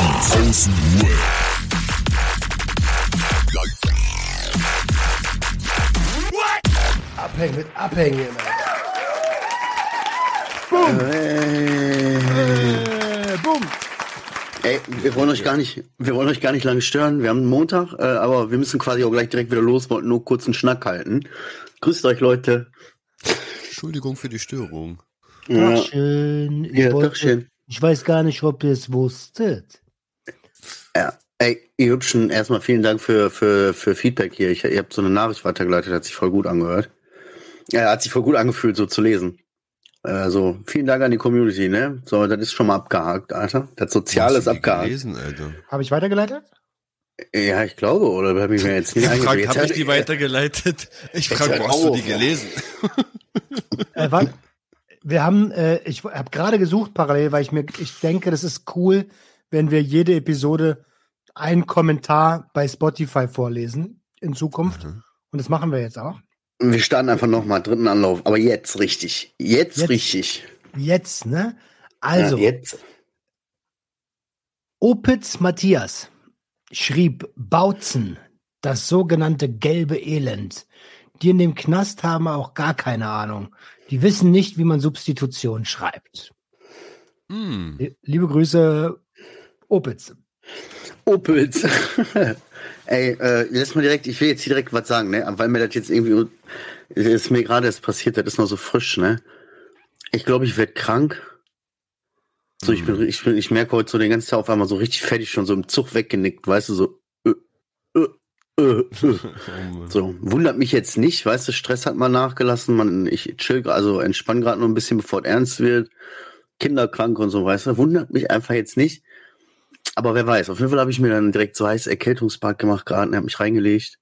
Die Außenruhe. Abhängen mit Abhängen. Äh, Boom. ey, wir wollen euch gar nicht, wir wollen euch gar nicht lange stören. Wir haben einen Montag, äh, aber wir müssen quasi auch gleich direkt wieder los, wollten nur kurz einen Schnack halten. Grüßt euch, Leute. Entschuldigung für die Störung. Ja, Schön. Ich, ja wollte- doch schön. ich weiß gar nicht, ob ihr es wusstet. Ja. Ey, ihr Hübschen, erstmal vielen Dank für, für, für Feedback hier. Ich, ihr habt so eine Nachricht weitergeleitet, hat sich voll gut angehört. Ja, hat sich voll gut angefühlt, so zu lesen. Also, vielen Dank an die Community, ne? So, das ist schon mal abgehakt, Alter. Das Soziale ist abgehakt. Gelesen, Alter. Habe ich weitergeleitet? Ja, ich glaube, oder habe ich mir jetzt nicht Ich frage, eingebildet. habe ich die weitergeleitet? Ich frage, wo hast du die gelesen? Äh, warte. Wir haben, äh, ich habe gerade gesucht parallel, weil ich mir, ich denke, das ist cool, wenn wir jede Episode einen Kommentar bei Spotify vorlesen in Zukunft. Mhm. Und das machen wir jetzt auch. Wir starten einfach nochmal, dritten Anlauf. Aber jetzt richtig. Jetzt, Jetzt. richtig. Jetzt, ne? Also, Ja, jetzt. Opitz Matthias schrieb Bautzen, das sogenannte gelbe Elend. Die in dem Knast haben auch gar keine Ahnung. Die wissen nicht, wie man Substitution schreibt. Hm. Liebe Grüße, Opitz. Opels. Ey, äh, lass mal direkt, ich will jetzt hier direkt was sagen, ne? Weil mir das jetzt irgendwie, ist mir gerade erst passiert, das ist noch so frisch, ne? Ich glaube, ich werde krank. So, ich bin, ich bin, ich merke heute so den ganzen Tag auf einmal so richtig fertig, schon so im Zug weggenickt, weißt du, so, äh, äh, äh, äh. Oh. So, wundert mich jetzt nicht, weißt du, Stress hat mal nachgelassen, man, ich chill, also entspann gerade noch ein bisschen, bevor es ernst wird. Kinderkrank und so, weißt du, wundert mich einfach jetzt nicht. Aber wer weiß, auf jeden Fall habe ich mir dann direkt so heiß Erkältungsbad gemacht gerade und habe mich reingelegt.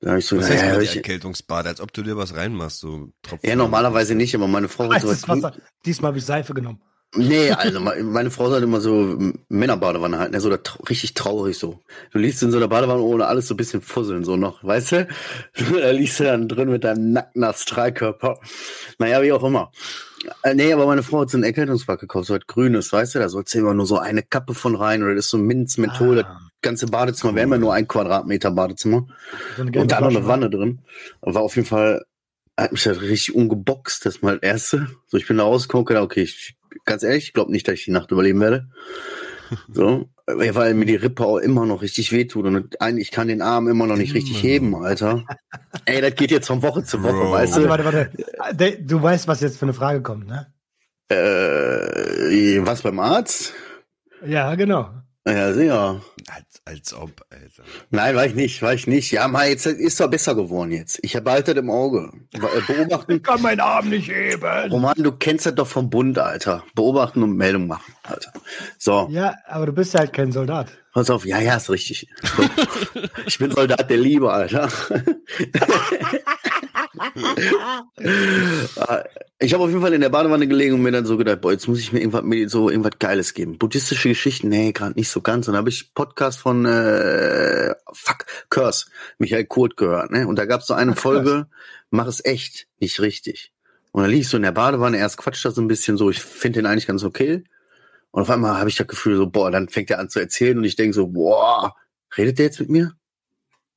Da habe ich so Was gedacht, heißt ja, ich, Erkältungsbad, als ob du dir was reinmachst, so Tropfen. ja, normalerweise nicht, aber meine Frau hat so Wasser. Diesmal habe ich Seife genommen. Nee, also me- meine Frau sagt immer so Männerbadewanne halt, ne, so da, richtig traurig so. Du liegst in so einer Badewanne ohne alles so ein bisschen fusseln so noch, weißt du? da liegst du dann drin mit deinem nackten Astralkörper. Naja, wie auch immer. Äh, nee, aber meine Frau hat so einen Erkältungsbad gekauft, so was Grünes, weißt du? Da sollst du immer nur so eine Kappe von rein oder das ist so Minz, Menthol, das Ah. ganze Badezimmer, wir haben ja nur ein Quadratmeter Badezimmer. So Und da noch eine Flasche. Wanne drin. War auf jeden Fall, hat mich das richtig umgeboxt, das mal das erste. So, ich bin da rausgekommen, okay, ich, ganz ehrlich, ich glaube nicht, dass ich die Nacht überleben werde. So, äh, weil mir die Rippe auch immer noch richtig wehtut und ein, ich kann den Arm immer noch nicht richtig heben, Alter. Ey, das geht jetzt von Woche zu Woche, Bro. weißt Warte, du? warte, warte. De- Du weißt, was jetzt für eine Frage kommt, ne? Äh, was beim Arzt? Ja, genau. Ja, sicher. Als, als ob, Alter. Nein, war ich nicht, war ich nicht. Ja, mal, jetzt ist doch besser geworden jetzt. Ich habe halt das im Auge. Äh, Beobachten, kann meinen Arm nicht heben. Roman, du kennst das doch vom Bund, Alter. Beobachten und Meldung machen, Alter. So, Ja, aber du bist ja halt kein Soldat. pass auf. Ja, ja, ist richtig. ich bin Soldat der Liebe, Alter. ich habe auf jeden Fall in der Badewanne gelegen und mir dann so gedacht, boah, jetzt muss ich mir irgendwas, mir so irgendwas Geiles geben. Buddhistische Geschichten, nee, gerade nicht so ganz. Und dann habe ich Podcast von äh, Fuck, Curse, Michael Kurt gehört, ne? Und da gab es so eine Ach, Folge, mach es echt, nicht richtig. Und dann lieg ich so in der Badewanne, erst quatscht er so ein bisschen so, ich finde den eigentlich ganz okay. Und auf einmal habe ich das Gefühl so, boah, dann fängt er an zu erzählen und ich denke so, boah, redet der jetzt mit mir?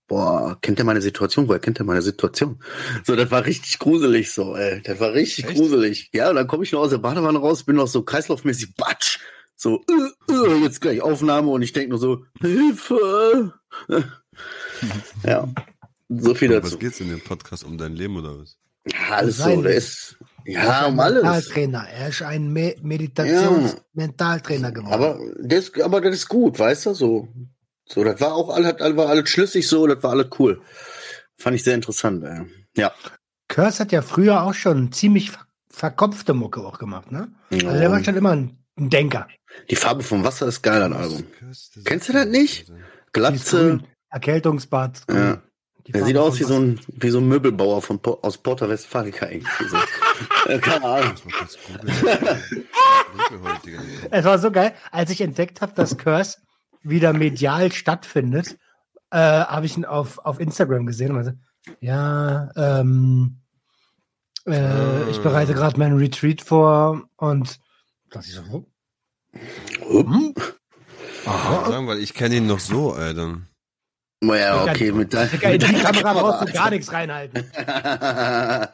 Boah, kennt er meine Situation? Woher kennt er meine Situation? So, das war richtig gruselig so, ey. Das war richtig Echt? gruselig. Ja, und dann komme ich noch aus der Badewanne raus, bin noch so kreislaufmäßig, batsch. So, äh, äh, jetzt gleich Aufnahme und ich denke nur so, Hilfe. ja, so viel dazu. was geht's in dem Podcast um dein Leben oder was? Ja, alles so, der ist, ja, um alles. Mentaltrainer. Er ist ein Me Meditations-Mentaltrainer geworden. Aber das, aber das ist gut, weißt du, so. So, das war auch alles, war alles schlüssig so, das war alles cool. Fand ich sehr interessant, ey. Ja. Curse hat ja früher auch schon ziemlich ver verkopfte Mucke auch gemacht, ne? Also der war schon immer ein, Denker. Die Farbe vom Wasser ist geil, an Album. Kennst du das nicht? Glatze. Erkältungsbad. Ja. Der sieht aus wie so ein, wie so ein Möbelbauer von, aus Porta Westfalica irgendwie so. Keine Ahnung. Es war so geil, als ich entdeckt habe, dass Curse wieder medial stattfindet, äh, habe ich ihn auf, auf Instagram gesehen und meinte, ja, ähm, äh, ich bereite gerade meinen Retreat vor und dachte ich so, oh, hm? sagen, weil ich kenne ihn noch so, Alter. Naja, okay, mit die mit deiner Kamera brauchst du gar nichts reinhalten.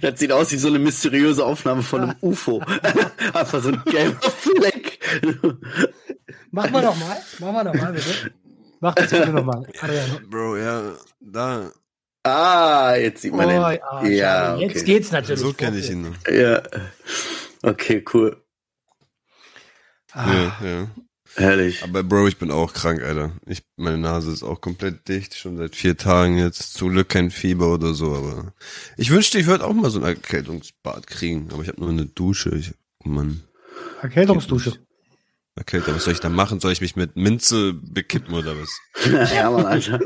Das sieht aus wie so eine mysteriöse Aufnahme von einem UFO. Einfach so ein gelber Fleck. Mach mal noch mal. Mach mal noch mal, bitte. Mach das bitte noch mal. Adriano. Bro, ja, da. Ah, jetzt sieht Oh, man ah, den. schade. Ja, Jetzt okay. geht's natürlich. So kenne ich ihn noch. Ja. Okay, cool. Ah, Ja, ja. Herrlich. Aber Bro, ich bin auch krank, Alter. Ich, meine Nase ist auch komplett dicht, schon seit vier Tagen jetzt. Zum Glück kein Fieber oder so, aber ich wünschte, ich würde auch mal so ein Erkältungsbad kriegen, aber ich habe nur eine Dusche. Ich, Mann, Erkältungsdusche. Erkälter, was soll ich da machen? Soll ich mich mit Minze bekippen oder was? ja, Mann, Alter.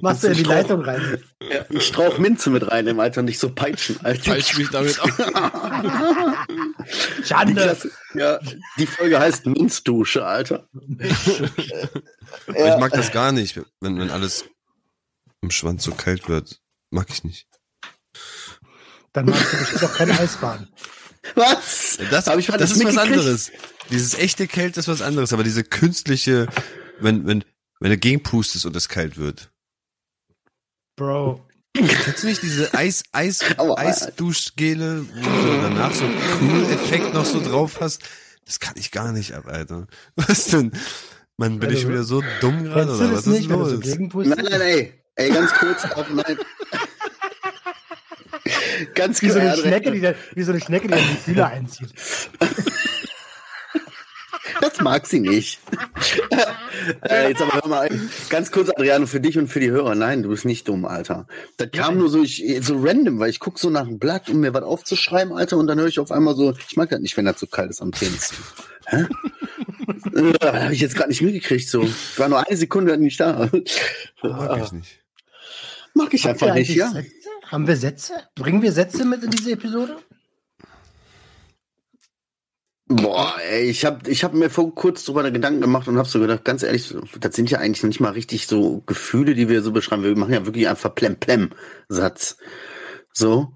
Machst du in die Leitung rein. Ja, ein Strauch Minze mit rein im Alter, nicht so peitschen, Alter. Falsch mich damit auf. Die, Schande. Klasse, ja, die Folge heißt Minzdusche, Alter. Aber Ich mag das gar nicht, wenn, wenn alles im Schwanz so kalt wird. Mag ich nicht. Dann machst du bestimmt auch kein Eisbaden. Was? Das, Hab ich das das ist was anderes. Dieses echte Kälte ist was anderes, aber diese künstliche, wenn, wenn, wenn du gegenpustest und es kalt wird. Bro. Kennst du nicht diese Eis, Eis, Aua. Eisduschgele, wo du danach so einen Cool-Effekt noch so drauf hast? Das kann ich gar nicht ab, Alter. Was denn? Man, bin Also, ich wieder so dumm gerade oder was ist nicht, so los? Nein, nein, ey. Ey, ganz kurz, auch nein. Ganz Wie so eine. Schnecke, die, da- wie so eine Schnecke, die die Fühler einzieht. Das mag sie nicht. äh, jetzt aber hör mal, ein. ganz kurz, Adriano, für dich und für die Hörer. Nein, du bist nicht dumm, Alter. Das kam nur so, ich, so random, weil ich guck so nach dem Blatt, um mir was aufzuschreiben, Alter, und dann höre ich auf einmal so, ich mag das nicht, wenn das so kalt ist am Penis. Hä? äh, hab ich jetzt gerade nicht mitgekriegt, so. Ich war nur eine Sekunde nicht da. Mag ich nicht. Mag ich Habt einfach nicht, ja. Sätze? Haben wir Sätze? Bringen wir Sätze mit in diese Episode? Boah, ey, ich habe ich hab mir vor kurz drüber Gedanken gemacht und habe so gedacht, ganz ehrlich, das sind ja eigentlich nicht mal richtig so Gefühle, die wir so beschreiben. Wir machen ja wirklich einfach Plem-Plem-Satz. So.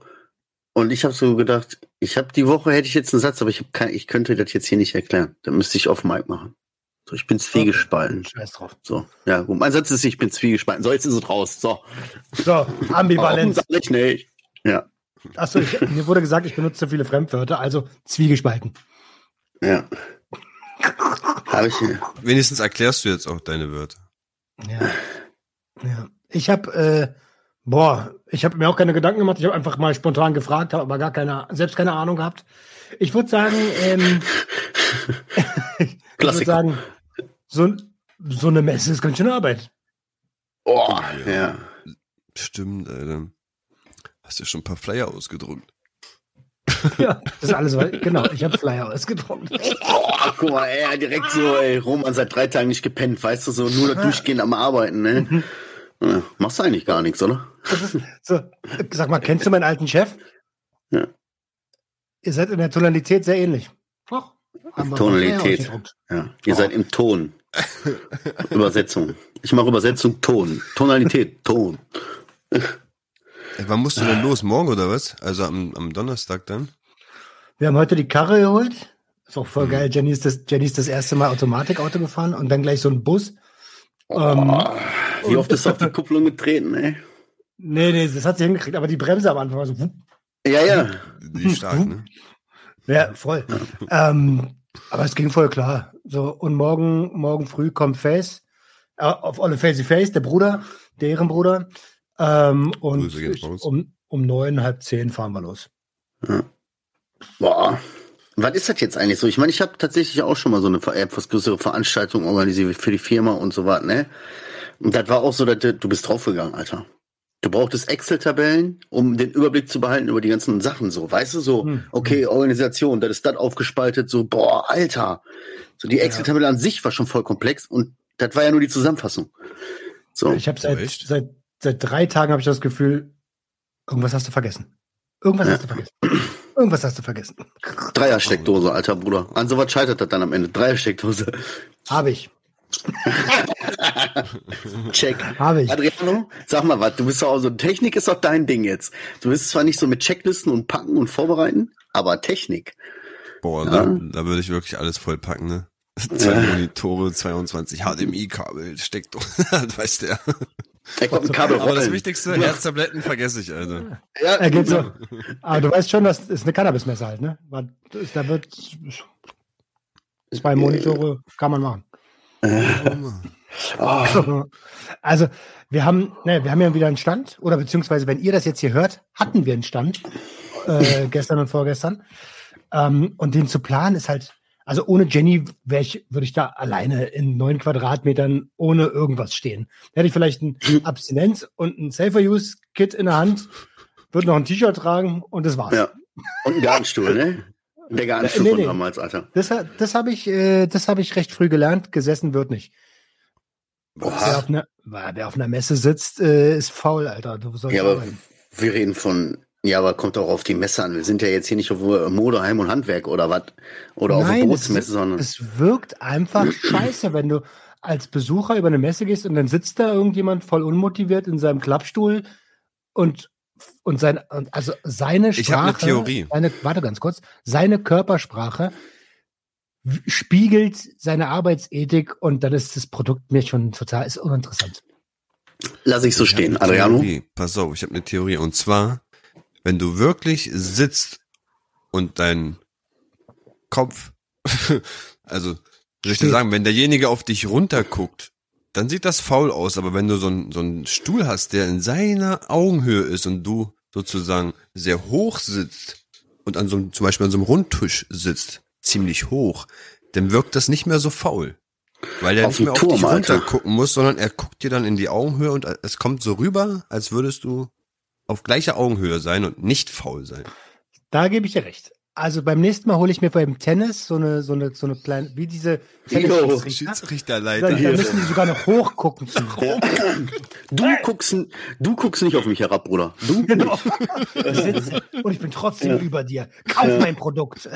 Und ich habe so gedacht, ich habe die Woche hätte ich jetzt einen Satz, aber ich, hab kein, ich könnte das jetzt hier nicht erklären. Da müsste ich auf Mic machen. So, ich bin zwiegespalten. Scheiß drauf. So, ja, gut. Mein Satz ist, ich bin zwiegespalten. So, jetzt ist es raus. So. So, Warum Ambivalenz. sag ich nicht? Ja, Achso, mir wurde gesagt, ich benutze zu viele Fremdwörter, also zwiegespalten. ja. Habe ich. Wenigstens erklärst du jetzt auch deine Wörter. Ja. ja. Ich habe, äh, boah, ich habe mir auch keine Gedanken gemacht. Ich habe einfach mal spontan gefragt, habe aber gar keine, selbst keine Ahnung gehabt. Ich würde sagen, ähm, ich würde sagen, so, so eine Messe ist ganz schön Arbeit. Oh, ja. Stimmt, Alter. Hast du schon ein paar Flyer ausgedruckt? Ja, das ist alles, weil, genau, ich habe Flyer ausgedruckt. Oh, guck mal, ey, direkt so, ey, Roman seit drei Tagen nicht gepennt, weißt du, so nur durchgehend am Arbeiten, ne? Ja, machst du eigentlich gar nichts, oder? So, sag mal, kennst du meinen alten Chef? Ja. Ihr seid in der Tonalität sehr ähnlich. Doch. Tonalität. Ja. Ihr seid im Ton. Übersetzung. Ich mache Übersetzung Ton. Tonalität, Ton. Ey, wann musst du denn los? Morgen oder was? Also am, am Donnerstag dann? Wir haben heute die Karre geholt. Ist auch voll geil. Jenny ist, das, Jenny ist das erste Mal Automatikauto gefahren und dann gleich so ein Bus. Ähm, Wie oft ist auf die Kupplung getreten, ey? nee, nee, das hat sie hingekriegt, aber die Bremse am Anfang war so. wupp. Ja, ja. Die stark, ne? Ja, voll. Ähm, aber es ging voll klar. So, und morgen, morgen früh kommt Face, äh, auf alle Facey Face, der Bruder, der Ehrenbruder. Ähm, und um, um neun, halb zehn fahren wir los. Boah. Was ist das jetzt eigentlich so? Ich meine, ich habe tatsächlich auch schon mal so eine ver- etwas größere Veranstaltung organisiert für die Firma und so was, ne? Und das war auch so, dass du du bist draufgegangen, Alter. Du brauchtest Excel-Tabellen, um den Überblick zu behalten über die ganzen Sachen, so, weißt du, so, Hm. okay, Organisation, das ist das aufgespaltet, so, boah, Alter. So, die Excel-Tabelle an sich war schon voll komplex und das war ja nur die Zusammenfassung. So, Ich habe seit, seit, seit drei Tagen habe ich das Gefühl, irgendwas hast du vergessen. Irgendwas Ja. hast du vergessen. Irgendwas hast du vergessen. Dreiersteckdose, alter Bruder. An sowas scheitert das dann am Ende. Dreiersteckdose. Habe ich. Check. Habe ich. Adriano, sag mal was, du bist doch auch so, Technik ist doch dein Ding jetzt. Du bist zwar nicht so mit Checklisten und packen und vorbereiten, aber Technik. Boah, Ja. da, da würde ich wirklich alles vollpacken, ne? Zwei Monitore, 22 HDMI-Kabel, steckt, weißt der. Er kommt ein Kabel Aber das. Wichtigste, Herztabletten vergesse ich, Alter. Ja, Er geht so. Aber du weißt schon, das ist eine Cannabismesse halt, ne? Da wird zwei Monitore kann man machen. Oh, Also, wir haben, ne, wir haben ja wieder einen Stand, oder beziehungsweise, wenn ihr das jetzt hier hört, hatten wir einen Stand, äh, gestern und vorgestern. Ähm, und den zu planen ist halt, also ohne Jenny wäre ich, würde ich da alleine in neun Quadratmetern ohne irgendwas stehen. Hätte ich vielleicht ein Abstinenz und ein Safer-Use-Kit in der Hand, würde noch ein T-Shirt tragen und das war's. ja. Und ein Gartenstuhl, ne? Der Gartenstuhl Nee, nee. damals, Alter. Das, das habe ich, äh, das habe ich recht früh gelernt. Gesessen wird nicht. Wer auf, einer, wer auf einer Messe sitzt, äh, ist faul, Alter. Ja, aber arbeiten. wir reden von, ja, aber kommt doch auf die Messe an. Wir sind ja jetzt hier nicht auf Mode, Heim und Handwerk oder was? Oder auf Nein, eine es- Bootsmesse, sondern. Es wirkt einfach scheiße, wenn du als Besucher über eine Messe gehst und dann sitzt da irgendjemand voll unmotiviert in seinem Klappstuhl und und sein und also seine Sprache, Ich hab eine Theorie. Seine, warte ganz kurz, seine Körpersprache spiegelt seine Arbeitsethik und dann ist das Produkt mir schon total ist uninteressant. Lass ich so Ich stehen. Adriano? Pass auf, ich habe eine Theorie. Und zwar, wenn du wirklich sitzt und dein Kopf, also soll ich dir sagen, wenn derjenige auf dich runterguckt, dann sieht das faul aus. Aber wenn du so, ein, so einen Stuhl hast, der in seiner Augenhöhe ist und du sozusagen sehr hoch sitzt und an so einem, zum Beispiel an so einem Rundtisch sitzt, ziemlich hoch, dann wirkt das nicht mehr so faul. Weil er Auf nicht mehr dem auf dich Turm, Alter. runtergucken muss, sondern er guckt dir dann in die Augenhöhe und es kommt so rüber, als würdest du auf gleicher Augenhöhe sein und nicht faul sein. Da gebe ich dir recht. Also beim nächsten Mal hole ich mir beim Tennis so eine so eine so eine kleine wie diese Tennis Schiedsrichterleiter. dann müssen die sogar noch hochgucken. Du guckst, du guckst nicht auf mich herab, Bruder. Du Genau. und ich bin trotzdem über dir. Kauf mein Produkt.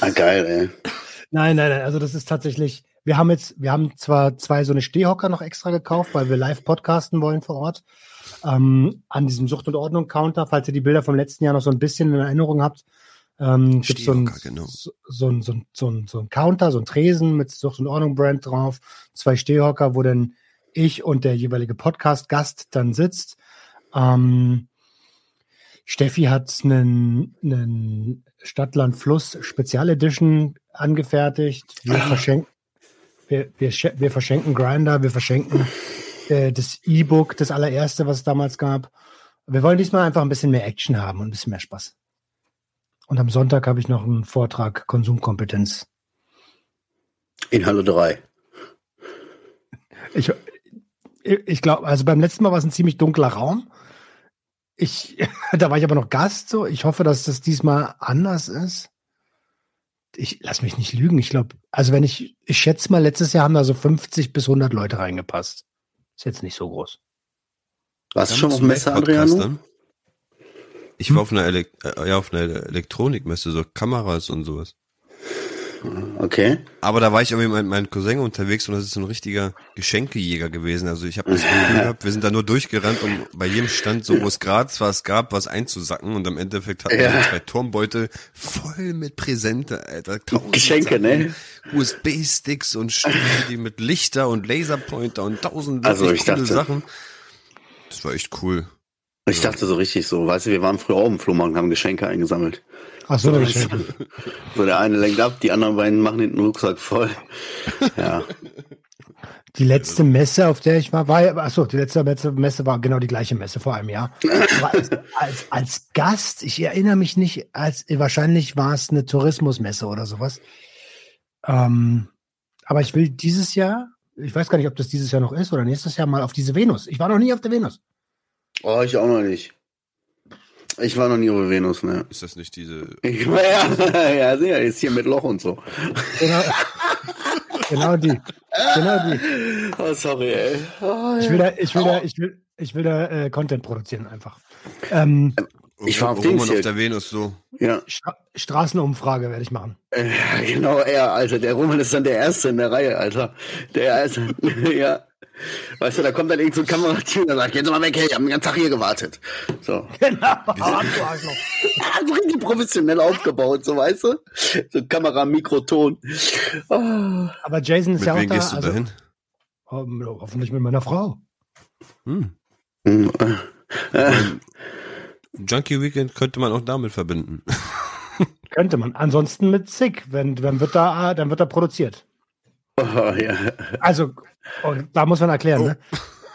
Ah, geil, ey. Nein, nein, nein. Also das ist tatsächlich. Wir haben jetzt, wir haben zwar zwei so eine Stehhocker noch extra gekauft, weil wir live podcasten wollen vor Ort. Ähm, an diesem Sucht und Ordnung Counter, falls ihr die Bilder vom letzten Jahr noch so ein bisschen in Erinnerung habt, ähm, gibt so ein, Stehhocker, genau. so, so, so, so, ein, so ein Counter, so ein Tresen mit Sucht und Ordnung Brand drauf, zwei Stehhocker, wo dann ich und der jeweilige Podcast-Gast dann sitzt. Ähm, Steffi hat einen, einen Stadtland Fluss Spezial Edition angefertigt. Wir verschenken, wir, wir, wir verschenken Grinder, wir verschenken äh, das E-Book, das allererste, was es damals gab. Wir wollen diesmal einfach ein bisschen mehr Action haben und ein bisschen mehr Spaß. Und am Sonntag habe ich noch einen Vortrag Konsumkompetenz. In Halle 3. Ich, ich glaube, also beim letzten Mal war es ein ziemlich dunkler Raum. Ich, da war ich aber noch Gast, so. Ich hoffe, dass das diesmal anders ist. Ich lass mich nicht lügen. Ich glaube, also wenn ich, ich schätze mal, letztes Jahr haben da so 50 bis 100 Leute reingepasst. Ist jetzt nicht so groß. Warst du schon auf Messe, Adriano? dann? Ich war auf einer, Elek äh, ja, auf einer Elektronikmesse, so Kameras und sowas. Okay. Aber da war ich irgendwie mit meinem Cousin unterwegs und das ist so ein richtiger Geschenkejäger gewesen. Also ich habe das Gefühl gehabt, wir sind da nur durchgerannt, um bei jedem Stand, so wo es gerade was gab, was einzusacken. Und am Endeffekt hatten wir Ja. so zwei Turmbeutel voll mit Präsente, Alter. Tausend Geschenke, Sachen, ne? USB-Sticks und Stücke, die mit Lichter und Laserpointer und tausend Also ich dachte- Sachen. Das war echt cool. Ich dachte so richtig so, weißt du, wir waren früher auch im Flohmarkt und haben Geschenke eingesammelt. Ach so, du, so der eine lenkt ab, die anderen beiden machen den Rucksack voll. Ja. Die letzte Messe, auf der ich war, war ja, achso, die letzte Messe, war genau die gleiche Messe vor einem Jahr. Als, als, als Gast, ich erinnere mich nicht, als wahrscheinlich war es eine Tourismusmesse oder sowas. Ähm, aber ich will dieses Jahr, ich weiß gar nicht, ob das dieses Jahr noch ist oder nächstes Jahr mal auf diese Venus. Ich war noch nie auf der Venus. Oh, ich auch noch nicht. Ich war noch nie auf Venus, ne? Ist das nicht diese Ich war ja, ja, sehr, ist hier mit Loch und so. Genau, genau die. Genau die. Oh, sorry, ey. Oh, Ich will da, ich will da, ich will, ich will da äh, Content produzieren einfach. Ähm, Ich war auf Dings auf der Venus so. Ja, Stra Straßenumfrage werde ich machen. äh, genau, er, Alter. Der Roman ist dann der Erste in der Reihe, Alter. Der Erste, ja. Weißt du, da kommt dann irgend so ein Kamerateam und sagt, jetzt mal weg, hey, ich habe den ganzen Tag hier gewartet. So. Genau. Also richtig professionell aufgebaut, so weißt du? So Kamera, Mikro, Ton. Oh. Aber Jason ist Mit ja auch wem da. gehst du also, dahin? ho- hoffentlich mit meiner Frau. Hm. Hm, äh, Junkie Weekend könnte man auch damit verbinden. Könnte man. Ansonsten mit Sick. Wenn, dann wird da, dann wird da produziert. oh, ja. Also, und da muss man erklären, ne?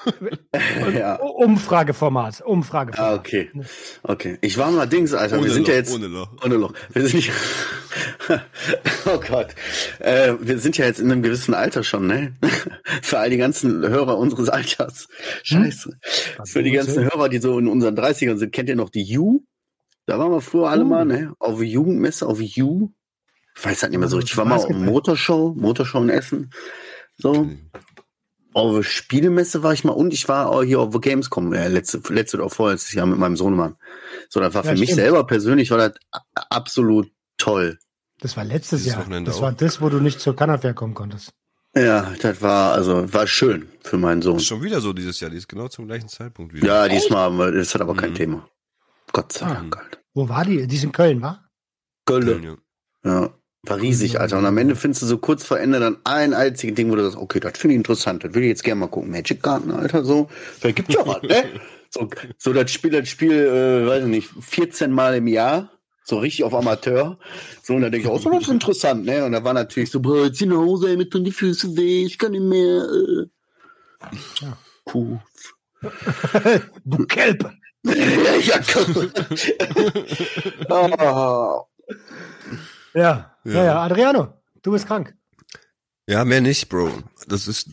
ja. Umfrageformat. Ah, Umfrageformat. okay. Okay. Ich war mal Dings, Alter. wir sind Loch, ja jetzt. ohne Loch. Ohne Loch. Wir sind nicht. oh Gott. Äh, wir sind ja jetzt in einem gewissen Alter schon, ne? Für all die ganzen Hörer unseres Alters. Scheiße. Für die ganzen Hörer, die so in unseren 30ern sind, kennt ihr noch die U? Da waren wir früher alle Uh. mal, ne? Auf Jugendmesse, auf U. Ich weiß halt nicht mehr so Ja, richtig. Ich war mal auf. Motorshow, Motorshow in Essen. So. Auf der Spielemesse war ich mal und ich war auch hier auf der Gamescom, äh, letzte, letzte oder vorletztes Jahr mit meinem Sohnemann. So, das war Ja, für mich stimmt. selber persönlich war das absolut toll. Das war letztes Dieses Jahr. Wochenende Das auch. war das, wo du nicht zur Cannafair kommen konntest. Ja, das war, also, war schön für meinen Sohn. Ist schon wieder so dieses Jahr, die ist genau zum gleichen Zeitpunkt wieder. Ja, diesmal, aber das hat aber kein Mhm. Thema. Gott sei Ah. Dank, Alter. Wo war die? Die ist in Köln, war? Gölle. Ja. Ja, war riesig, Alter. Und am Ende findest du so kurz vor Ende dann ein einziges Ding, wo du sagst, okay, das finde ich interessant, das will ich jetzt gerne mal gucken. Magic Garden, Alter, so. Vielleicht gibt's ja was, ne? So, so das Spiel, das Spiel, äh, weiß ich nicht, 14 Mal im Jahr. So richtig auf Amateur. So, und da denke ich, oh, so, das ist interessant, ne? Und da war natürlich so, boah, jetzt zieh nach Hause, ey, mir tun die Füße weh, ich kann nicht mehr, äh. Ja. Puh. Du Kelpe. ja, ja, oh. Ja. ja, Ja. ja. Adriano, du bist krank. ja, mehr nicht, Bro. Das ist,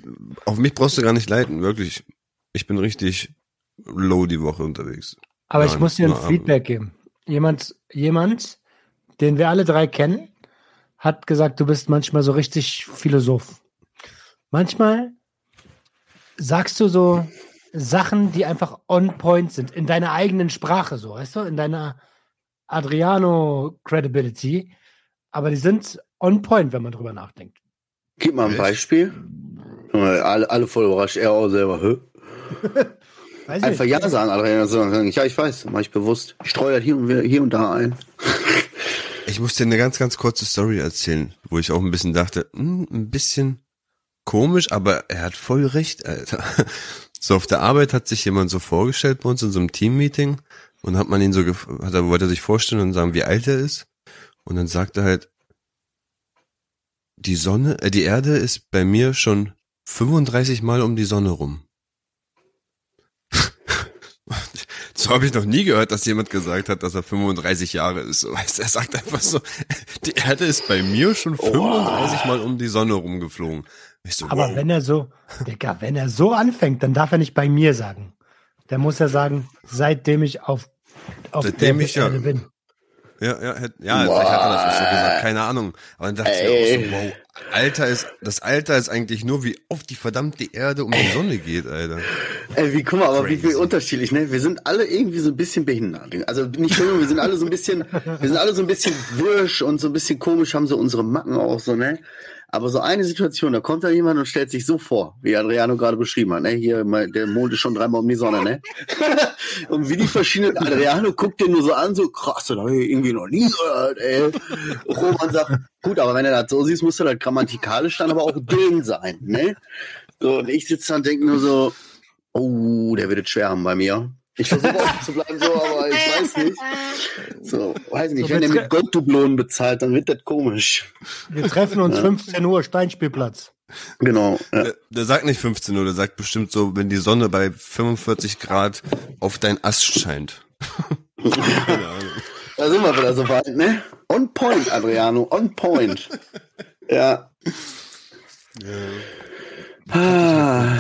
auf mich brauchst du gar nicht leiten, wirklich. Ich bin richtig low die Woche unterwegs. Aber ich Nein, muss dir ein Feedback geben. Jemand, jemand, den wir alle drei kennen, hat gesagt, du bist manchmal so richtig Philosoph. Manchmal sagst du so Sachen, die einfach on point sind, in deiner eigenen Sprache, so, weißt du, in deiner Adriano Credibility. Aber die sind on point, wenn man drüber nachdenkt. Gib mal ein? Beispiel. Alle, alle voll überrascht, er auch selber. Hä? Weiß Einfach nicht. Ja sagen, Adrian. Sagen, ja, ich weiß, mach ich bewusst. Ich streue das hier und, wieder- hier und da ein. Ich muss dir eine ganz, ganz kurze Story erzählen, wo ich auch ein bisschen dachte, hm, ein bisschen komisch, aber er hat voll recht, Alter. So auf der Arbeit hat sich jemand so vorgestellt bei uns in so einem Teammeeting und hat man ihn so, gef- hat er, wollte er sich vorstellen und sagen, wie alt er ist. Und dann sagt er halt, die Sonne, äh, die Erde ist bei mir schon 35 Mal um die Sonne rum. So habe ich noch nie gehört, dass jemand gesagt hat, dass er 35 Jahre ist. Weißt, er sagt einfach so, die Erde ist bei mir schon 35 Mal um die Sonne rumgeflogen. So, Aber wow. wenn er so, Digga, wenn er so anfängt, dann darf er nicht bei mir sagen. Dann muss er sagen, seitdem ich auf, auf Seitdem der ich ja- Erde bin. Ja, ja, hätt- ja, vielleicht hat er das auch so gesagt, keine Ahnung. Aber dann dachte ich Ey. mir auch so, wow, Alter ist, das Alter ist eigentlich nur, wie oft die verdammte Erde um die Sonne geht, Alter. Ey, wie, guck mal, aber wie viel Crazy. unterschiedlich, ne? Wir sind alle irgendwie so ein bisschen behindert. Also nicht nur, wir sind alle so ein bisschen, wir sind alle so ein bisschen wirsch und so ein bisschen komisch, haben so unsere Macken auch so, ne? Aber so eine Situation, da kommt da jemand und stellt sich so vor, wie Adriano gerade beschrieben hat, ne? Hier, der Mond ist schon dreimal um die Sonne, ne? und wie die verschiedenen, Adriano guckt den nur so an, so krass, das hab ich irgendwie noch nie gehört, ey. Roman sagt, gut, aber wenn er das so siehst, muss er das grammatikalisch dann aber auch dünn sein, ne? So, und ich sitze da und denke nur so, oh, der wird es schwer haben bei mir. Ich versuche offen zu bleiben, so, aber ich weiß nicht. So, weiß nicht, So, wenn der betre- mit Gottdublonen bezahlt, dann wird das komisch. Wir treffen uns 15 Uhr, Steinspielplatz. Genau. Ja. Der, der sagt nicht 15 Uhr, der sagt bestimmt so, wenn die Sonne bei 45 Grad auf dein Ast scheint. Da sind wir wieder so weit, ne? On point, Adriano, on point. Ja. Ah,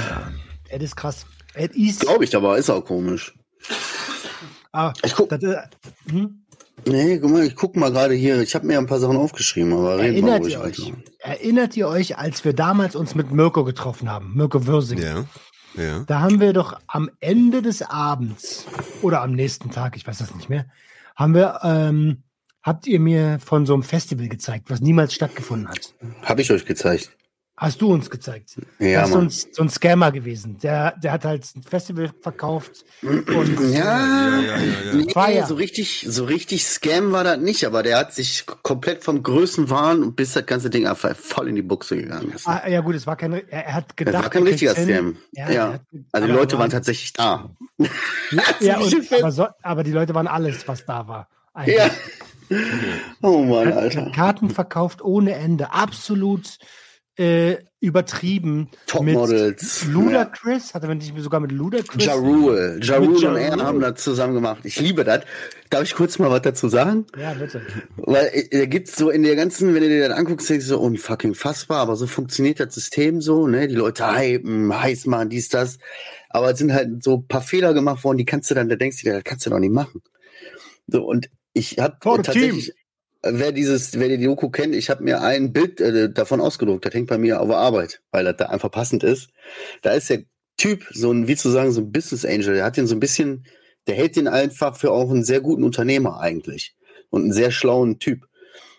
Es ist krass. Es ist. Glaube ich aber, ist auch komisch. Ah, Ich guck- das, äh, hm? Nee, guck mal, ich guck mal gerade hier. Ich habe mir ein paar Sachen aufgeschrieben, aber reden wir Erinnert ruhig ihr euch? weiter. Erinnert ihr euch, als wir damals uns mit Mirko getroffen haben? Mirko Würsing. Ja, ja. Da haben wir doch am Ende des Abends oder am nächsten Tag, ich weiß das nicht mehr, haben wir, ähm, habt ihr mir von so einem Festival gezeigt, was niemals stattgefunden hat. Habe ich euch gezeigt. Hast du uns gezeigt. Ja, das ist so ein, so ein Scammer gewesen. Der, der hat halt ein Festival verkauft und Ja, Ja, ja, ja. Nee, so richtig, so richtig Scam war das nicht, aber der hat sich komplett vom Größenwahn bis das ganze Ding einfach voll in die Buchse gegangen ist. Ah, ja gut, es war kein, er, hat Das gedacht, war kein er richtiger. Scam. Ja, hat- Also die Leute war- waren tatsächlich da. Ja, und, aber, so, aber die Leute waren alles, was da war. eigentlich. Ja. Oh Mann, Alter. Karten verkauft ohne Ende. Absolut äh, übertrieben. Topmodels. Ludacris, hatte man nicht sogar mit Ludacris? Ja Rule. Ja Rule Ja und er haben das zusammen gemacht. Ich liebe das. Darf ich kurz mal was dazu sagen? Ja, bitte. Weil äh, da gibt's so in der ganzen, wenn du dir das anguckst, denkst du so, unfucking fassbar, aber so funktioniert das System so, ne? Die Leute hypen, heiß machen, dies, das. Aber es sind halt so ein paar Fehler gemacht worden, die kannst du dann, da denkst du dir, das kannst du doch nicht machen. So, und ich habe tatsächlich, äh, wer dieses, wer die Doku kennt, ich habe mir ein Bild äh, davon ausgedruckt, das hängt bei mir auf der Arbeit, weil das da einfach passend ist. Da ist der Typ, so ein, wie zu sagen, so ein Business Angel, der hat den so ein bisschen, der hält den einfach für auch einen sehr guten Unternehmer eigentlich und einen sehr schlauen Typ.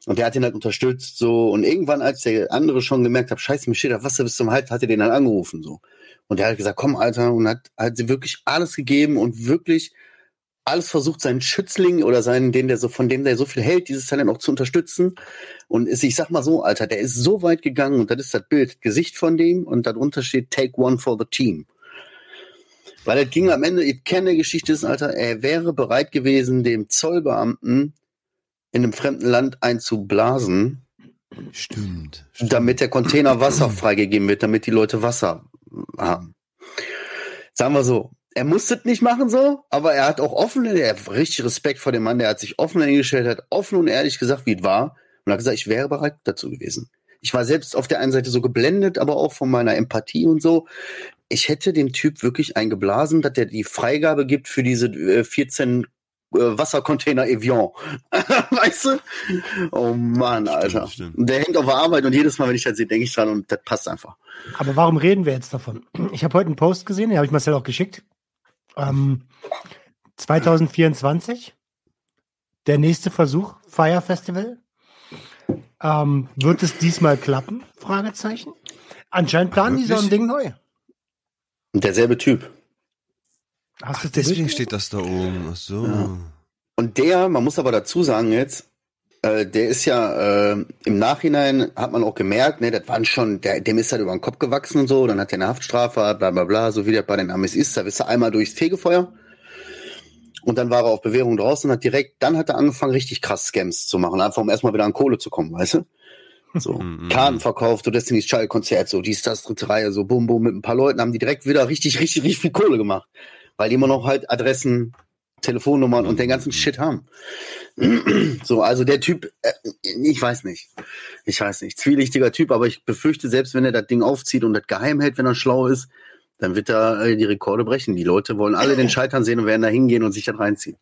Und der hat ihn halt unterstützt, so. Und irgendwann, als der andere schon gemerkt hat, scheiße, mir steht das Wasser bis zum Hals, hat er den dann angerufen, so. Und der hat gesagt, komm, Alter, und hat, hat sie wirklich alles gegeben und wirklich alles versucht, seinen Schützling oder seinen, den der so, von dem der so viel hält, dieses Talent auch zu unterstützen. Und ist, ich sag mal so, Alter, der ist so weit gegangen und das ist das Bild, Gesicht von dem und darunter steht Take one for the team. Weil das ging am Ende, ich kenne die Geschichte ist, Alter, er wäre bereit gewesen, dem Zollbeamten in einem fremden Land einzublasen, Stimmt. stimmt. damit der Container Wasser freigegeben wird, damit die Leute Wasser haben. Sagen wir so. Er musste es nicht machen so, aber er hat auch offen, er hat richtig Respekt vor dem Mann, der hat sich offen hingestellt, hat offen und ehrlich gesagt, wie es war und hat gesagt, ich wäre bereit dazu gewesen. Ich war selbst auf der einen Seite so geblendet, aber auch von meiner Empathie und so. Ich hätte dem Typ wirklich eingeblasen, dass der die Freigabe gibt für diese äh, 14 äh, Wassercontainer Evian. weißt du? Oh Mann, Alter. stimmt. Der hängt auf der Arbeit und jedes Mal, wenn ich das sehe, denke ich dran und das passt einfach. Aber warum reden wir jetzt davon? Ich habe heute einen Post gesehen, den habe ich Marcel auch geschickt. Ähm, 2024, der nächste Versuch, Fire Festival. Ähm, wird es diesmal klappen? Fragezeichen. Anscheinend planen die so ein Wirklich? Ding neu. Und derselbe Typ. Dir Deswegen steht das da oben. Ach so. Ja. Und der, man muss aber dazu sagen jetzt, äh, der ist ja äh, im Nachhinein hat man auch gemerkt, ne, das waren schon, der, dem ist halt über den Kopf gewachsen und so, dann hat er eine Haftstrafe, bla bla bla, so wie der bei den Amis ist, da bist du einmal durchs Fegefeuer. Und dann war er auf Bewährung draußen und hat direkt, dann hat er angefangen, richtig krass Scams zu machen, einfach um erstmal wieder an Kohle zu kommen, weißt du? So, Mhm. Karten verkauft, so Destiny's Child Konzert, so dies, das, dritte Reihe, so bum, bum, mit ein paar Leuten haben die direkt wieder richtig, richtig, richtig viel Kohle gemacht. Weil die immer noch halt Adressen, Telefonnummern und den ganzen Shit haben. So, also der Typ, äh, ich weiß nicht. Ich weiß nicht. Zwielichtiger Typ, aber ich befürchte, selbst wenn er das Ding aufzieht und das geheim hält, wenn er schlau ist, dann wird er äh, die Rekorde brechen. Die Leute wollen alle den Scheitern sehen und werden da hingehen und sich das reinziehen.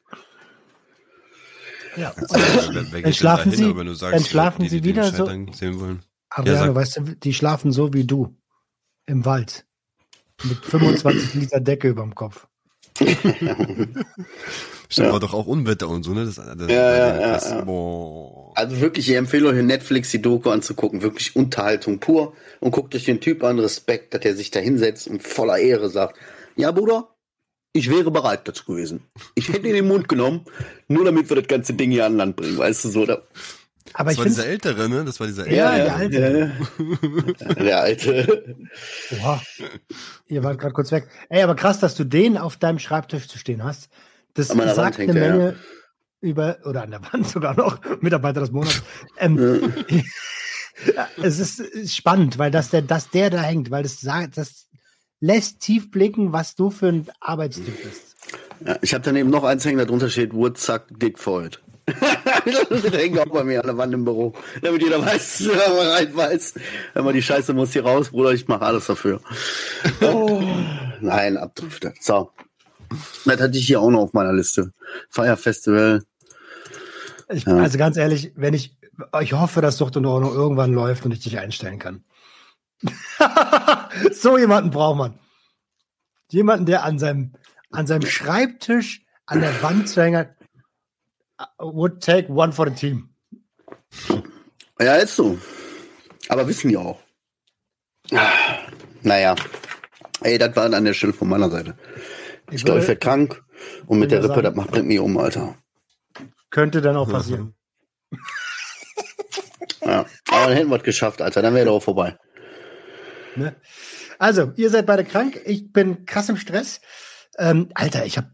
Ja. Wer- wer geht Dann denn schlafen dahin, Sie- aber wenn du sagst, dann schlafen die, Sie die den wieder so- Scheitern Sehen wollen. Adriano, sag. weißt du, die schlafen so wie du. Im Wald. Mit 25 Liter Decke über dem Kopf. Stimmt, war doch auch Unwetter und so, ne? Das, das, Ja, ja, ja, das, ja. Boah. Also wirklich, ich empfehle euch Netflix die Doku anzugucken. Wirklich Unterhaltung pur. Und guckt euch den Typ an, Respekt, dass er sich da hinsetzt und voller Ehre sagt, ja Bruder, ich wäre bereit dazu gewesen. Ich hätte ihn in den Mund genommen, nur damit wir das ganze Ding hier an Land bringen, weißt du so. Da, Aber Das ich war dieser Ältere, ne? Das war dieser Ja, Ältere. der Alte. Ja, der Alte. Oha. Ihr wart gerade kurz weg. Ey, aber krass, dass du den auf deinem Schreibtisch zu stehen hast. Das An meiner sagt Wand eine hängt Menge über, oder an der Wand sogar noch, Mitarbeiter des Monats. Ähm, ja, es ist spannend, weil dass der, dass der da hängt, weil das sagt, das lässt tief blicken, was du für ein Arbeitstyp bist. Ja, ich habe daneben noch eins hängen, da drunter steht Woodsuck Dick Void. das hängt auch bei mir an der Wand im Büro. Damit jeder weiß, wer mal rein weiß. Wenn man die Scheiße muss hier raus, Bruder, ich mache alles dafür. Oh, nein, abdriftet. So. Das hatte ich hier auch noch auf meiner Liste. Fire Festival. Ich, Ja. Also ganz ehrlich, wenn ich, ich hoffe, dass Sucht und Ordnung irgendwann läuft und ich dich einstellen kann. so jemanden braucht man. Jemanden, der an seinem, an seinem Schreibtisch an der Wand hat, would take one for the team. Ja, ist so. Aber wissen die auch. Naja. Ey, das war an der Stelle von meiner Seite. Ich glaube, ich werde krank und mit der Rippe, sagen- das macht bringt mich um, Alter. Könnte dann auch passieren. Ja. Aber dann hätten wir es geschafft, Alter. Dann wäre doch auch vorbei. Ne? Also, ihr seid beide krank. Ich bin krass im Stress. Ähm, Alter, ich habe.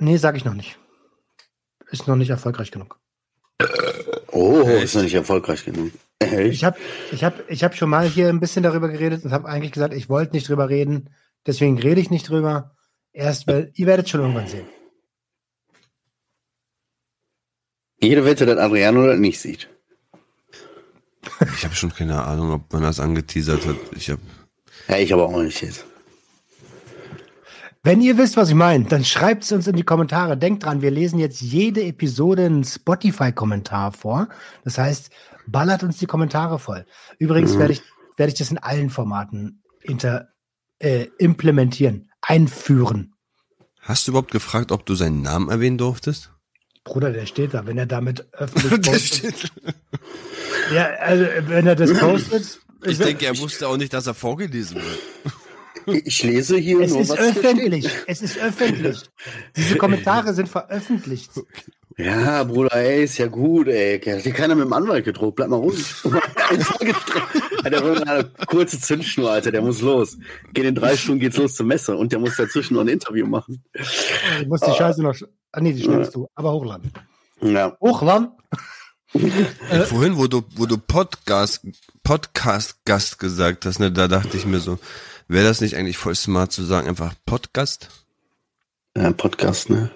Nee, sag ich noch nicht. Ist noch nicht erfolgreich genug. Oh, Echt? ist noch nicht erfolgreich genug. Echt? Ich habe ich hab, ich hab schon mal hier ein bisschen darüber geredet und habe eigentlich gesagt, ich wollte nicht drüber reden. Deswegen rede ich nicht drüber. Erst, weil ihr werdet schon irgendwann sehen. Jede Wette, dass Adriano das nicht sieht. Ich habe schon keine Ahnung, ob man das angeteasert hat. Ich habe Ja, ich aber auch nicht jetzt. Wenn ihr wisst, was ich meine, dann schreibt es uns in die Kommentare. Denkt dran, wir lesen jetzt jede Episode einen Spotify-Kommentar vor. Das heißt, ballert uns die Kommentare voll. Übrigens Mhm. werde ich, werde ich das in allen Formaten inter, äh, implementieren, einführen. Hast du überhaupt gefragt, ob du seinen Namen erwähnen durftest? Bruder, der steht da, wenn er damit öffentlich postet. Ja, also wenn er das postet. ich denke, er wusste auch nicht, dass er vorgelesen wird. Ich lese hier es nur, ist was hier öffentlich. Es ist öffentlich. Diese Kommentare sind veröffentlicht. steht. Ja, Bruder, ey, ist ja gut, ey. Hat dir keiner mit dem Anwalt gedroht. Bleib mal ruhig. Hat der Römer eine kurze Zündschnur, Alter. Der muss los. Geht in drei Stunden geht's los zur Messe und der muss dazwischen noch ein Interview machen. Ich muss die Scheiße noch. Ah, nee, die schneidest du. Aber hochladen. Ja. Hochladen? Äh. Vorhin, wo du, wo du Podcast, Podcast-Gast gesagt hast, ne, da dachte ich mir so, wäre das nicht eigentlich voll smart zu sagen, einfach Podcast? ja Podcast, ne?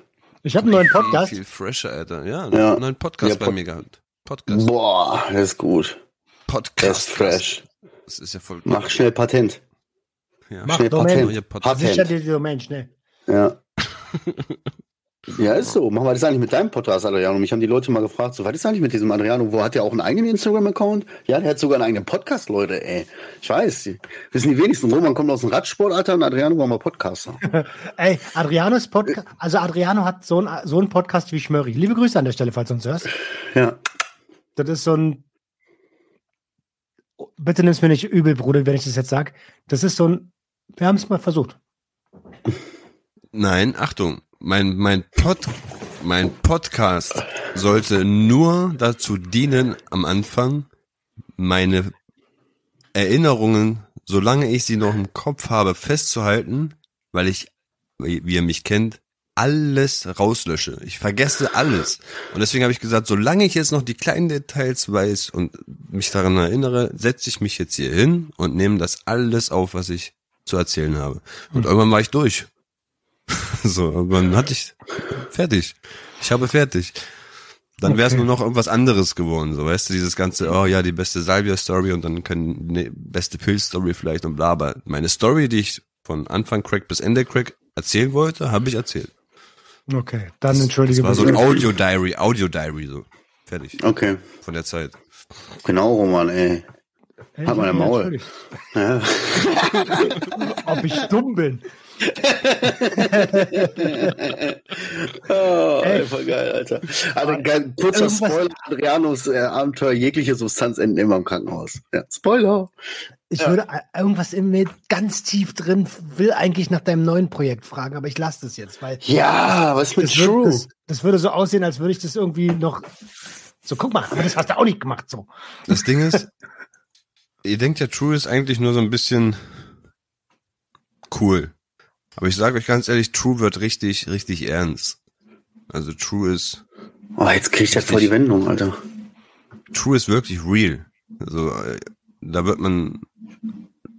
Ich habe einen neuen Viel, Podcast. viel fresher, Alter. Ja, Ja. einen neuen Podcast Ja, bei Pod- mir gehabt. Podcast. Boah, das ist gut. Podcast. Der ist fresh. Das ist ja voll Mach schnell Patent. Ja. Mach Schnell Domain. Patent. Podcast. Sicher Patent. die Domain, schnell. Ja. Ja, ist so. Machen wir das eigentlich mit deinem Podcast, Adriano? Mich haben die Leute mal gefragt, so, was ist eigentlich mit diesem Adriano? Wo hat der auch einen eigenen Instagram-Account? Ja, der hat sogar einen eigenen Podcast, Leute, ey. Ich weiß, die wissen die wenigsten. Roman kommt aus dem Radsport, Alter, und Adriano war mal Podcaster. Ey, Adrianos Podcast. Also Adriano hat so einen so einen Podcast wie Schmörri. Liebe Grüße an der Stelle, falls du uns hörst. Ja. Das ist so ein. Bitte nimm's mir nicht übel, Bruder, wenn ich das jetzt sage. Das ist so ein. Wir haben es mal versucht. Nein, Achtung, mein, mein Pod, mein Podcast sollte nur dazu dienen, am Anfang meine Erinnerungen, solange ich sie noch im Kopf habe, festzuhalten, weil ich, wie ihr mich kennt, alles rauslösche. Ich vergesse alles. Und deswegen habe ich gesagt, solange ich jetzt noch die kleinen Details weiß und mich daran erinnere, setze ich mich jetzt hier hin und nehme das alles auf, was ich zu erzählen habe. Und irgendwann war ich durch. So, irgendwann hatte ich fertig. Ich habe fertig. Dann wäre es Okay. nur noch irgendwas anderes geworden, so weißt du, dieses ganze, oh ja, die beste Salvia-Story und dann können ne, beste Pilz-Story vielleicht und bla, aber meine Story, die ich von Anfang Crack bis Ende Crack erzählen wollte, habe ich erzählt. Okay, dann entschuldige Das war so ein Audio-Diary, Audio-Diary, so. Fertig. Okay. Von der Zeit. Genau, Roman, ey. Hat man im ja, Maul. Ja. Ob ich dumm bin. Oh, Ey. voll geil, Alter. Also, geil, kurzer Spoiler, Adrianos äh, Abenteuer, jegliche Substanz enden immer im Krankenhaus. Ja, Spoiler. Ich Ja. würde äh, irgendwas in mir ganz tief drin, will eigentlich nach deinem neuen Projekt fragen, aber ich lasse das jetzt, weil Ja, was mit True? das, das würde so aussehen, als würde ich das irgendwie noch. So, guck mal, aber das hast du auch nicht gemacht, so. Das Ding ist, ihr denkt ja, True ist eigentlich nur so ein bisschen cool. Aber ich sage euch ganz ehrlich, True wird richtig, richtig ernst. Also True ist, Oh, jetzt krieg ich das vor die Wendung, Alter. True ist wirklich real. Also äh, da wird man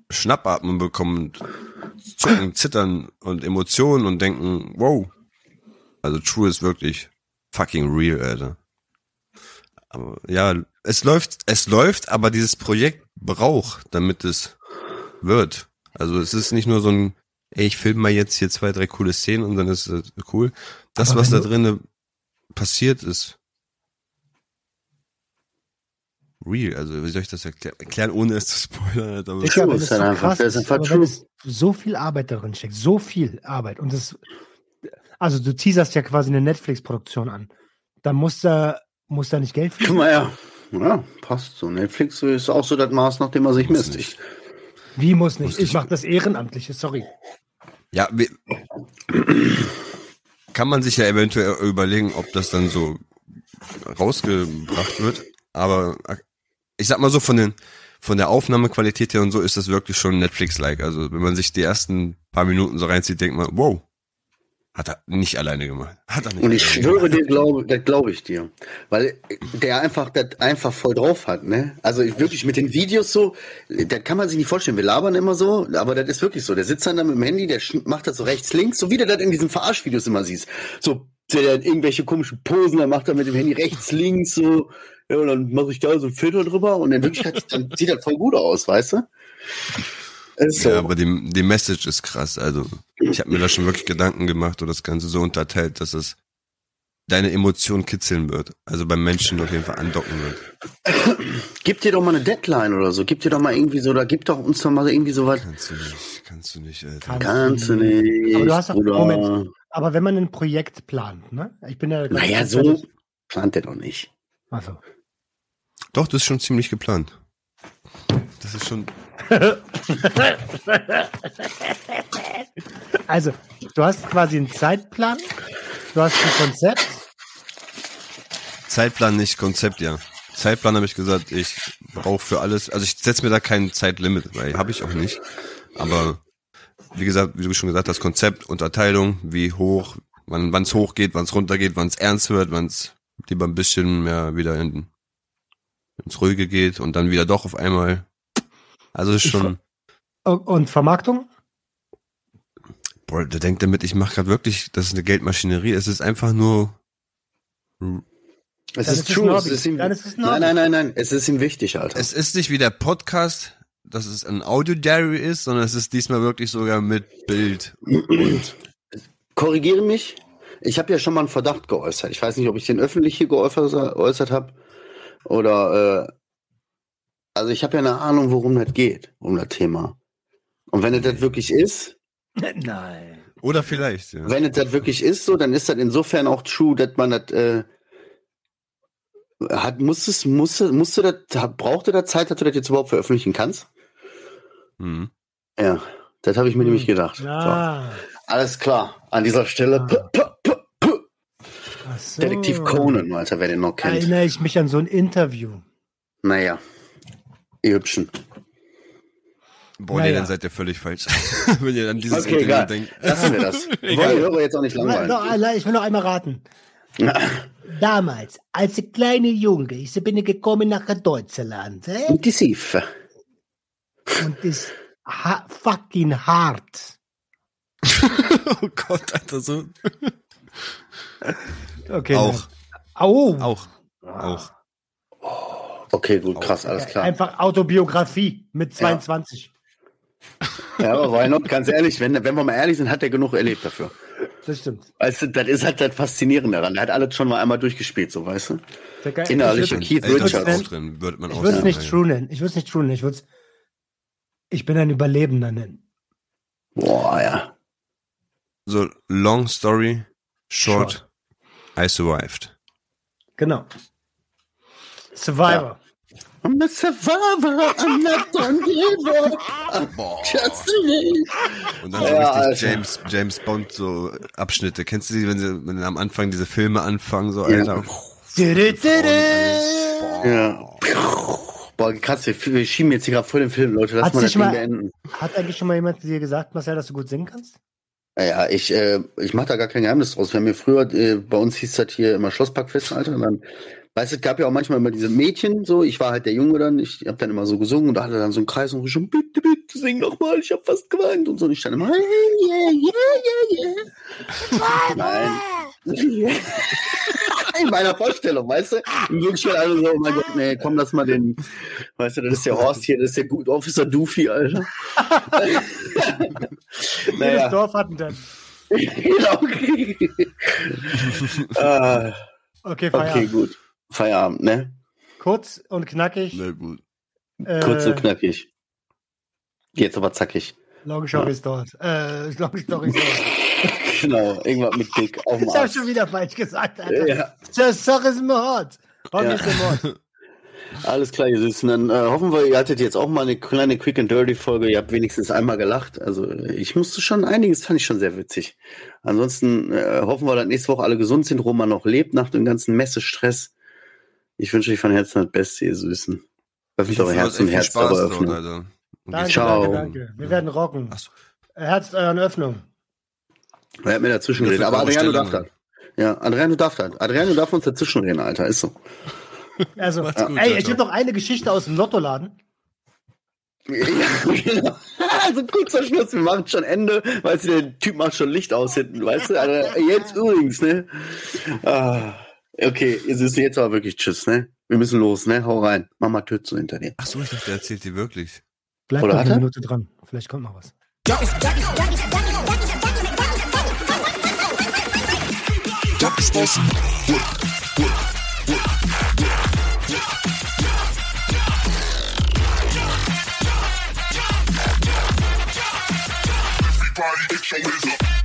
Schnappatmen bekommen, und zucken, zittern und Emotionen und denken, wow. Also True ist wirklich fucking real, Alter. Aber ja, es läuft, es läuft, aber dieses Projekt braucht, damit es wird. Also es ist nicht nur so ein, ey, ich filme mal jetzt hier zwei, drei coole Szenen und dann ist es cool. Das, Aber was da drinnen passiert, ist real. Also wie soll ich das erklären, erklären ohne es zu spoilern? Aber wenn ist es dann so einfach- krass das ist ist, einfach true. es so viel Arbeit darin steckt, so viel Arbeit und das, also du teaserst ja quasi eine Netflix-Produktion an, da muss da, muss da nicht Geld Guck fließen. mal her. Ja, passt so. Netflix ist auch so das Maß, nach dem man sich misst. Ich, Wie muss nicht? Muss Ich ich- mache das Ehrenamtliche, sorry. Ja, kann man sich ja eventuell überlegen, ob das dann so rausgebracht wird. Aber ich sag mal so von den von der Aufnahmequalität her und so ist das wirklich schon Netflix-like. Also wenn man sich die ersten paar Minuten so reinzieht, denkt man, wow, hat er nicht alleine gemacht. Hat er nicht und ich schwöre gemacht. dir, glaube, das glaube ich dir. Weil der einfach das einfach voll drauf hat, ne? Also ich wirklich mit den Videos so, da kann man sich nicht vorstellen. Wir labern immer so, aber das ist wirklich so. Der sitzt dann da mit dem Handy, der macht das so rechts, links, so wie du das in diesen Verarschvideos immer siehst. So, der hat irgendwelche komischen Posen, dann macht er mit dem Handy rechts, links, so, ja, und dann mache ich da so ein Filter drüber und in Wirklichkeit dann sieht das voll gut aus, weißt du? So. Ja, aber die, die Message ist krass. Also ich habe mir da schon wirklich Gedanken gemacht und das Ganze so unterteilt, dass es deine Emotionen kitzeln wird. Also beim Menschen auf jeden Fall andocken wird. Gib dir doch mal eine Deadline oder so. Gib dir doch mal irgendwie so, oder gib doch uns doch mal irgendwie so was. Kannst du nicht, kannst du nicht, Alter. Kann- Kannst du nicht. Aber du hast doch-. Moment. Aber wenn man ein Projekt plant, ne? Ich bin ja. Naja, so plant der doch nicht. Also. Doch, das ist schon ziemlich geplant. Das ist schon. Also, du hast quasi einen Zeitplan, du hast ein Konzept. Zeitplan nicht, Konzept, ja. Zeitplan habe ich gesagt, ich brauche für alles, also ich setze mir da kein Zeitlimit, weil habe ich auch nicht. Aber wie gesagt, wie du schon gesagt hast, Konzept, Unterteilung, wie hoch, wann es hoch geht, wann es runter geht, wann es ernst wird, wann es lieber ein bisschen mehr wieder in, ins Ruhige geht und dann wieder doch auf einmal. Also schon, Und Vermarktung? boah, der denkt damit, ich mache gerade wirklich, das ist eine Geldmaschinerie. Es ist einfach nur Es ist ist true. Es ist ihm, Dann ist nein, nein, nein, nein. Es ist ihm wichtig, Alter. Es ist nicht wie der Podcast, dass es ein Audio-Diary ist, sondern es ist diesmal wirklich sogar mit Bild. Und Korrigiere mich. Ich habe ja schon mal einen Verdacht geäußert. Ich weiß nicht, ob ich den öffentlich hier geäußert, geäußert habe oder. Also ich habe ja eine Ahnung, worum das geht, um das Thema. Und wenn es das wirklich ist, Nein. oder vielleicht, ja. wenn es das wirklich ist, so, dann ist das insofern auch true, dass man das äh, hat, muss es, musste, musste das, hat- brauchte da Zeit, dass du das jetzt überhaupt veröffentlichen kannst? Mhm. Ja, das habe ich mir nämlich gedacht. So, Ah, alles klar. An dieser Stelle. Ah. P -p -p so. Detektiv Conan, Alter, wer den noch kennt. Erinnere ich mich an so ein Interview. Naja, ihr Hübschen. Boah, Naja. nee, dann seid ihr völlig falsch. Wenn ihr an dieses Okay, Interview egal. denkt. Lassen wir das. Wir wollen die Hörer jetzt auch nicht Noch, langweilen. ich will noch einmal raten. Damals, als ein kleiner Junge, ich bin gekommen nach Deutschland äh, Intensiv. und ist ha fucking hart. oh Gott, Alter, so. Okay. Auch, Au. auch, auch. Okay, gut, krass, alles klar. Einfach Autobiografie mit 22. Ja, aber why not? Ganz ehrlich, wenn, wenn wir mal ehrlich sind, hat er genug erlebt dafür. Das stimmt. Weißt du, das ist halt das Faszinierende daran. Der hat alles schon mal einmal durchgespielt, so, weißt du? Der Ge- Innerlich. Ich Keith Richards. auch drin, würde man auch würde es nicht ja. true nennen. Ich würde es nicht true nennen. Ich würde es. Ich bin ein Überlebender nennen. Boah, ja. So, long story, short, I survived. Genau. Survivor. I'm a survivor, I'm not gonna give up. Just me. Und dann so Ja, richtig Alter. James, James Bond so Abschnitte. Kennst du die, wenn sie wenn am Anfang diese Filme anfangen, so Ja. Alter? Ja. Boah, krass, wir, wir schieben jetzt hier gerade voll den Film, Leute. Lass Hat mal das Ding mal- beenden. Hat eigentlich schon mal jemand zu dir gesagt, Marcel, dass du gut singen kannst? Ja, ich, äh, ich mache da gar kein Geheimnis draus. Wir haben ja früher, äh, bei uns hieß das hier immer Schlosspackfest, Alter. Und dann, weißt du, es gab ja auch manchmal immer diese Mädchen, so, ich war halt der Junge dann, ich habe dann immer so gesungen und da hatte dann so einen Kreis und schon, bitte, bitte, sing doch mal, ich habe fast geweint und so. Und ich stand immer, yeah, yeah, yeah, yeah. Nein. In meiner Vorstellung, weißt du? Und wirklich halt alle so, oh mein Gott, nee, komm, lass mal den, weißt du, das ist der Horst hier, das ist der gut Officer Doofy, Alter. Jedes naja. Dorf hat einen dann. genau. ah, Okay, okay, Feierabend. gut. Feierabend, ne? Kurz und knackig. Na gut. Äh, Kurz und knackig. Jetzt aber zackig. Long Story dort. Äh, Long Story dort. Genau, irgendwas mit Dick auf dem Ich habe Arsch. schon wieder falsch gesagt, Alter. Ja. Just suck is Mord. Homie Ja. ist Mord. Alles klar, ihr Süßen. Dann äh, hoffen wir, ihr hattet jetzt auch mal eine kleine Quick and Dirty Folge. Ihr habt wenigstens einmal gelacht. Also ich musste schon einiges, fand ich schon sehr witzig. Ansonsten äh, hoffen wir, dass nächste Woche alle gesund sind, Roman noch lebt nach dem ganzen Messestress. Ich wünsche euch von Herzen das Beste, ihr Süßen. Öffnet eure Herz und Herz Spaß eure dort, Öffnung. Alter. Und Danke, Ciao. danke, danke. Wir werden rocken. So. Herzt euren Öffnung. Er hat mir dazwischen geredet. Aber Adriano darf das. Ja, Adriano darf das. Adriano darf uns dazwischen reden, Alter. Ist so. Also, gut, ey, ciao, ich habe noch eine Geschichte aus dem Lottoladen. Ja, genau. Also kurzer Schluss, wir machen schon Ende. Weißt du, der Typ macht schon Licht aus hinten, weißt du? Also, jetzt übrigens, ne? Ah, okay, ihr Süßen, jetzt aber wirklich Tschüss, ne? Wir müssen los, ne? Hau rein. Mama tötet so hinter dir. Ach so, ich dachte, der erzählt die wirklich. Bleibt Oder noch eine er? Minute dran. Vielleicht kommt noch was. Everybody, get your up.